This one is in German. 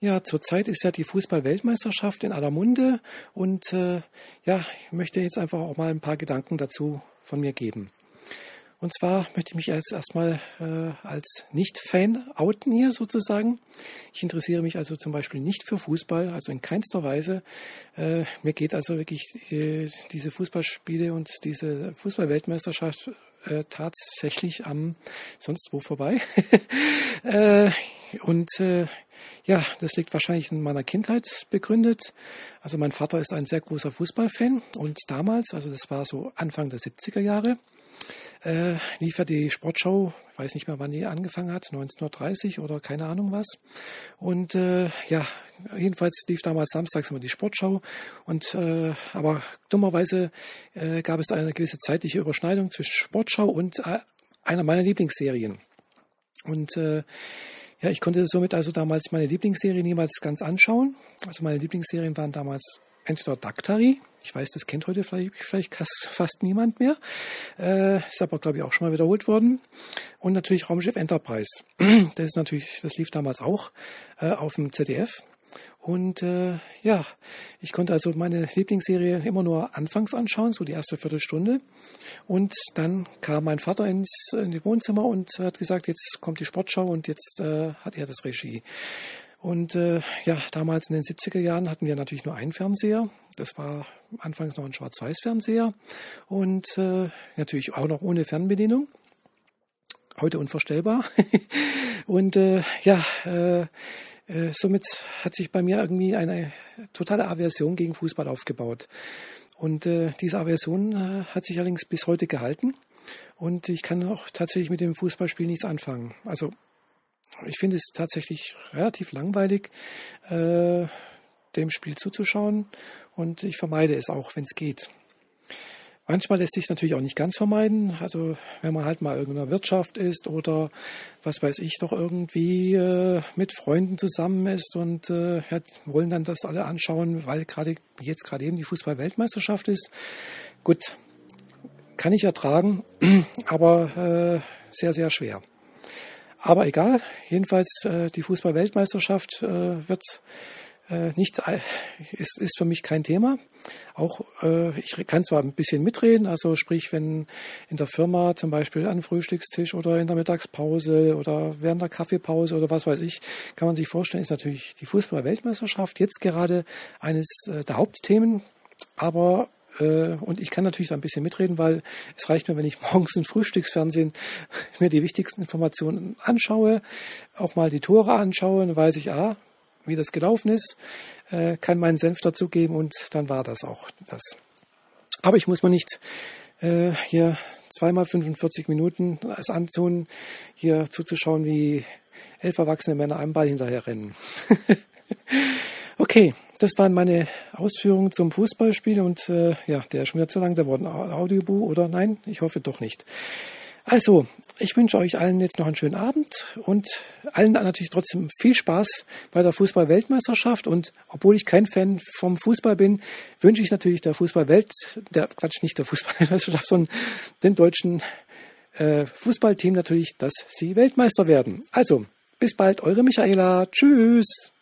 Ja, zurzeit ist ja die Fußball-Weltmeisterschaft in aller Munde und äh, ja, ich möchte jetzt einfach auch mal ein paar Gedanken dazu von mir geben. Und zwar möchte ich mich jetzt erstmal äh, als Nicht-Fan outen hier sozusagen. Ich interessiere mich also zum Beispiel nicht für Fußball, also in keinster Weise. Äh, mir geht also wirklich äh, diese Fußballspiele und diese Fußball-Weltmeisterschaft äh, tatsächlich am sonst wo vorbei. äh, und äh, ja, das liegt wahrscheinlich in meiner Kindheit begründet. Also mein Vater ist ein sehr großer Fußballfan und damals, also das war so Anfang der 70er Jahre, äh, lief ja die Sportschau, ich weiß nicht mehr, wann die angefangen hat, 1930 oder keine Ahnung was. Und äh, ja, jedenfalls lief damals samstags immer die Sportschau. Und äh, aber dummerweise äh, gab es eine gewisse zeitliche Überschneidung zwischen Sportschau und äh, einer meiner Lieblingsserien. Und äh, ja, ich konnte somit also damals meine Lieblingsserien niemals ganz anschauen. Also meine Lieblingsserien waren damals entweder Daktari, ich weiß, das kennt heute vielleicht, vielleicht fast niemand mehr, äh, ist aber glaube ich auch schon mal wiederholt worden. Und natürlich Raumschiff Enterprise. Das ist natürlich, das lief damals auch äh, auf dem ZDF. Und äh, ja, ich konnte also meine Lieblingsserie immer nur anfangs anschauen, so die erste Viertelstunde. Und dann kam mein Vater ins in die Wohnzimmer und hat gesagt, jetzt kommt die Sportschau und jetzt äh, hat er das Regie. Und äh, ja, damals in den 70er Jahren hatten wir natürlich nur einen Fernseher. Das war anfangs noch ein Schwarz-Weiß-Fernseher und äh, natürlich auch noch ohne Fernbedienung. Heute unvorstellbar. und äh, ja, äh, äh, somit hat sich bei mir irgendwie eine totale Aversion gegen Fußball aufgebaut. Und äh, diese Aversion äh, hat sich allerdings bis heute gehalten. Und ich kann auch tatsächlich mit dem Fußballspiel nichts anfangen. Also ich finde es tatsächlich relativ langweilig, äh, dem Spiel zuzuschauen. Und ich vermeide es auch, wenn es geht. Manchmal lässt sich natürlich auch nicht ganz vermeiden. Also wenn man halt mal irgendeiner Wirtschaft ist oder was weiß ich doch irgendwie äh, mit Freunden zusammen ist und äh, wollen dann das alle anschauen, weil gerade jetzt gerade eben die Fußball-Weltmeisterschaft ist. Gut, kann ich ertragen, aber äh, sehr, sehr schwer. Aber egal, jedenfalls äh, die Fußball-Weltmeisterschaft äh, wird äh, nichts ist, ist für mich kein Thema. Auch äh, ich kann zwar ein bisschen mitreden, also sprich, wenn in der Firma zum Beispiel an Frühstückstisch oder in der Mittagspause oder während der Kaffeepause oder was weiß ich, kann man sich vorstellen, ist natürlich die Fußball-Weltmeisterschaft jetzt gerade eines äh, der Hauptthemen. Aber äh, und ich kann natürlich da ein bisschen mitreden, weil es reicht mir, wenn ich morgens im Frühstücksfernsehen mir die wichtigsten Informationen anschaue, auch mal die Tore anschaue, dann weiß ich, ah, wie das gelaufen ist, äh, kann meinen Senf dazugeben und dann war das auch das. Aber ich muss mir nicht äh, hier zweimal 45 Minuten es antun, hier zuzuschauen, wie elf erwachsene Männer einem Ball hinterher rennen. okay, das waren meine Ausführungen zum Fußballspiel und äh, ja, der ist schon wieder zu lang, ein Audiobuch oder nein, ich hoffe doch nicht. Also, ich wünsche euch allen jetzt noch einen schönen Abend und allen natürlich trotzdem viel Spaß bei der Fußball-Weltmeisterschaft. Und obwohl ich kein Fan vom Fußball bin, wünsche ich natürlich der Fußball-Welt, der Quatsch, nicht der Fußball-Weltmeisterschaft, sondern dem deutschen äh, Fußballteam natürlich, dass sie Weltmeister werden. Also, bis bald, eure Michaela. Tschüss.